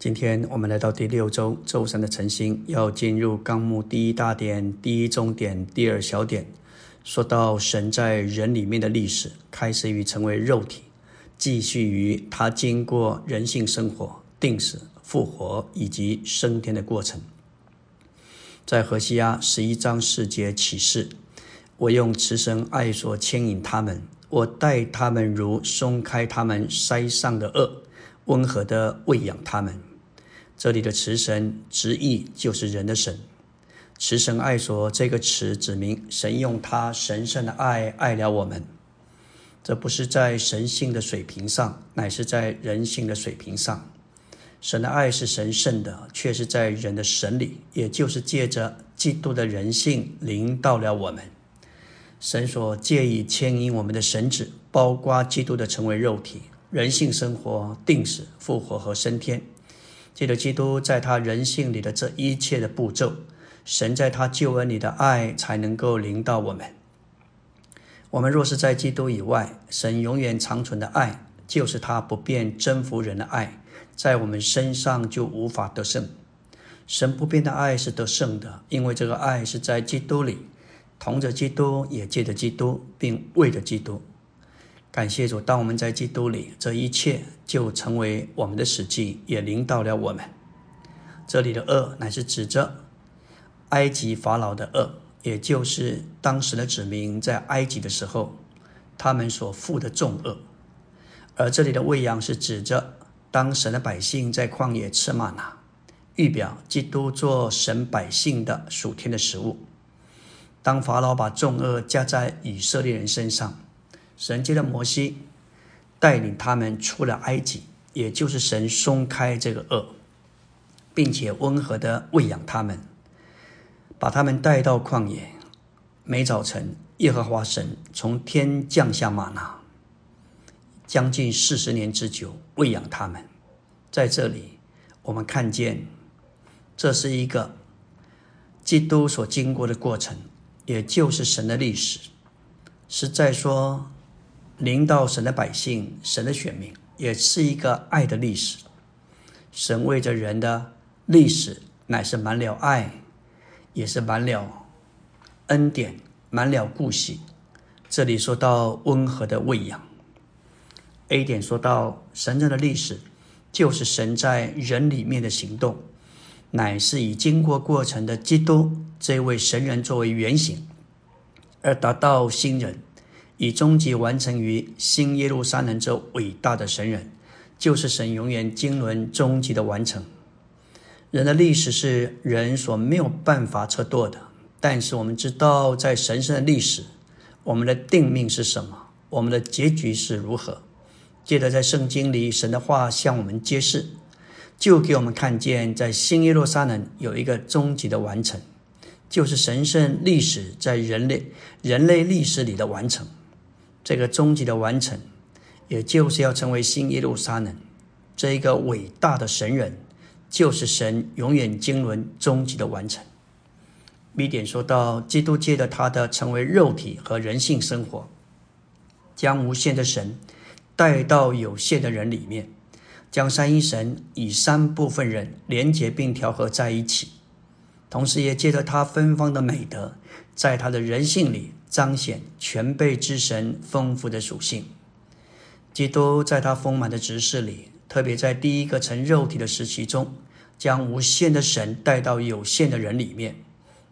今天我们来到第六周周三的晨星，要进入纲目第一大点、第一中点、第二小点，说到神在人里面的历史，开始于成为肉体，继续于他经过人性生活、定死、复活以及升天的过程。在何西阿十一章四节启示：“我用慈神爱所牵引他们，我待他们如松开他们腮上的轭，温和的喂养他们。”这里的词神直译就是人的神，慈神爱所这个词指明神用他神圣的爱爱了我们。这不是在神性的水平上，乃是在人性的水平上。神的爱是神圣的，却是在人的神里，也就是借着基督的人性临到了我们。神所借以牵引我们的神旨，包括基督的成为肉体、人性生活、定死、复活和升天。借着基督在他人性里的这一切的步骤，神在他救恩里的爱才能够临到我们。我们若是在基督以外，神永远长存的爱，就是他不变征服人的爱，在我们身上就无法得胜。神不变的爱是得胜的，因为这个爱是在基督里，同着基督，也借着基督，并为着基督。感谢主，当我们在基督里，这一切就成为我们的实际，也领导了我们。这里的恶乃是指着埃及法老的恶，也就是当时的子民在埃及的时候，他们所负的重恶。而这里的喂养是指着当神的百姓在旷野吃玛拿，预表基督做神百姓的属天的食物。当法老把重恶加在以色列人身上。神接着摩西带领他们出了埃及，也就是神松开这个恶，并且温和的喂养他们，把他们带到旷野。每早晨，耶和华神从天降下玛拿，将近四十年之久喂养他们。在这里，我们看见这是一个基督所经过的过程，也就是神的历史，是在说。临到神的百姓，神的选民，也是一个爱的历史。神为着人的历史，乃是满了爱，也是满了恩典，满了顾惜。这里说到温和的喂养。A 点说到神人的历史，就是神在人里面的行动，乃是以经过过程的基督这位神人作为原型，而达到新人。以终极完成于新耶路撒冷这伟大的神人，就是神永远经纶终极的完成。人的历史是人所没有办法测度的，但是我们知道，在神圣的历史，我们的定命是什么，我们的结局是如何。记得在圣经里，神的话向我们揭示，就给我们看见，在新耶路撒冷有一个终极的完成，就是神圣历史在人类人类历史里的完成。这个终极的完成，也就是要成为新耶路撒冷这一个伟大的神人，就是神永远经纶终极的完成。米点说到，基督借着他的成为肉体和人性生活，将无限的神带到有限的人里面，将三一神以三部分人连结并调和在一起，同时也借着他芬芳的美德，在他的人性里。彰显全备之神丰富的属性。基督在他丰满的执事里，特别在第一个成肉体的时期中，将无限的神带到有限的人里面。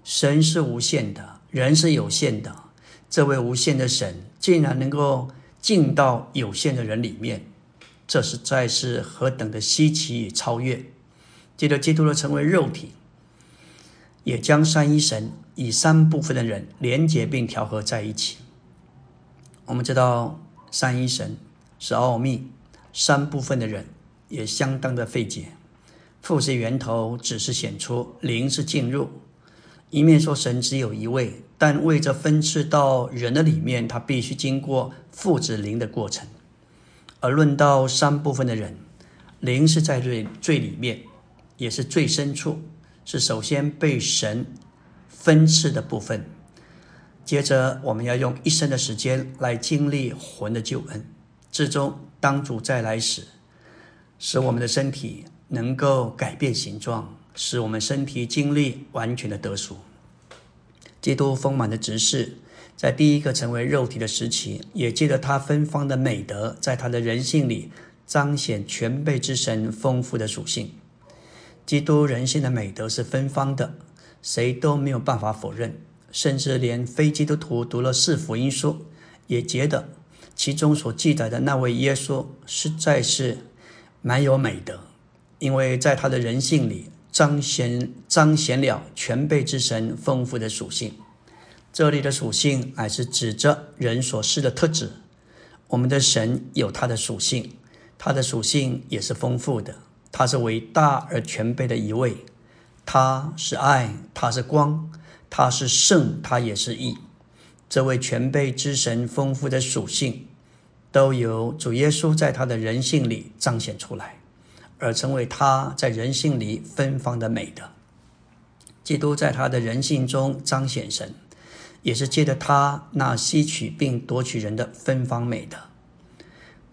神是无限的，人是有限的。这位无限的神竟然能够进到有限的人里面，这实在是何等的稀奇与超越！接着，基督的成为肉体。也将三一神以三部分的人连结并调和在一起。我们知道三一神是奥秘，三部分的人也相当的费解。父是源头，子是显出，灵是进入。一面说神只有一位，但为着分赐到人的里面，他必须经过父子灵的过程。而论到三部分的人，灵是在最最里面，也是最深处。是首先被神分次的部分，接着我们要用一生的时间来经历魂的救恩。最终，当主再来时，使我们的身体能够改变形状，使我们身体经历完全的得赎。基督丰满的执事，在第一个成为肉体的时期，也借着他芬芳的美德，在他的人性里彰显全备之神丰富的属性。基督人性的美德是芬芳的，谁都没有办法否认，甚至连非基督徒读了四福音书，也觉得其中所记载的那位耶稣实在是蛮有美德，因为在他的人性里彰显彰显了全备之神丰富的属性。这里的属性乃是指着人所示的特质。我们的神有他的属性，他的属性也是丰富的。他是伟大而全备的一位，他是爱，他是光，他是圣，他也是义。这位全备之神丰富的属性，都由主耶稣在他的人性里彰显出来，而成为他在人性里芬芳的美德。基督在他的人性中彰显神，也是借着他那吸取并夺取人的芬芳美德。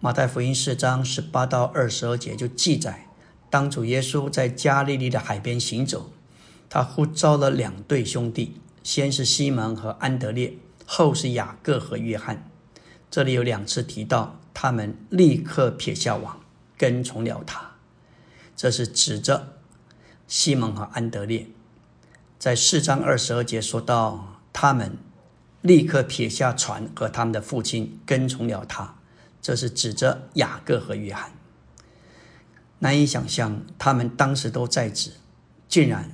马太福音四章十八到二十二节就记载。当主耶稣在加利利的海边行走，他呼召了两对兄弟，先是西门和安德烈，后是雅各和约翰。这里有两次提到，他们立刻撇下网，跟从了他。这是指着西门和安德烈。在四章二十二节说到，他们立刻撇下船和他们的父亲，跟从了他。这是指着雅各和约翰。难以想象，他们当时都在职，竟然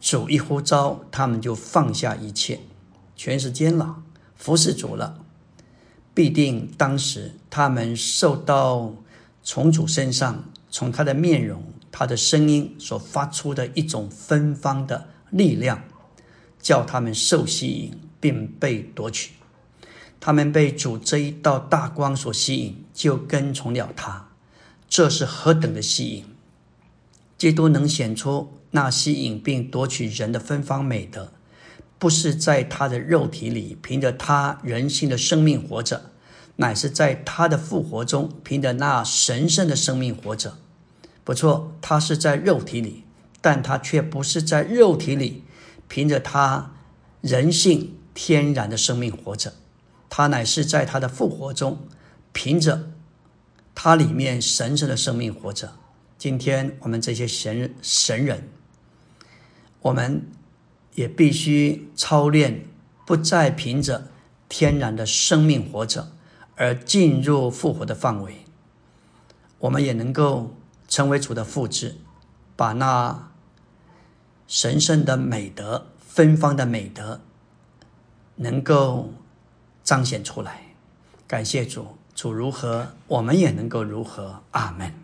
主一呼召，他们就放下一切，全是监了，服侍主了。必定当时他们受到从主身上，从他的面容、他的声音所发出的一种芬芳的力量，叫他们受吸引，并被夺取。他们被主这一道大光所吸引，就跟从了他。这是何等的吸引！基督能显出那吸引并夺取人的芬芳美德，不是在他的肉体里凭着他人性的生命活着，乃是在他的复活中凭着那神圣的生命活着。不错，他是在肉体里，但他却不是在肉体里凭着他人性天然的生命活着，他乃是在他的复活中凭着。他里面神圣的生命活着。今天我们这些神神人，我们也必须操练，不再凭着天然的生命活着，而进入复活的范围。我们也能够成为主的复制，把那神圣的美德、芬芳的美德，能够彰显出来。感谢主。主如何，我们也能够如何。阿门。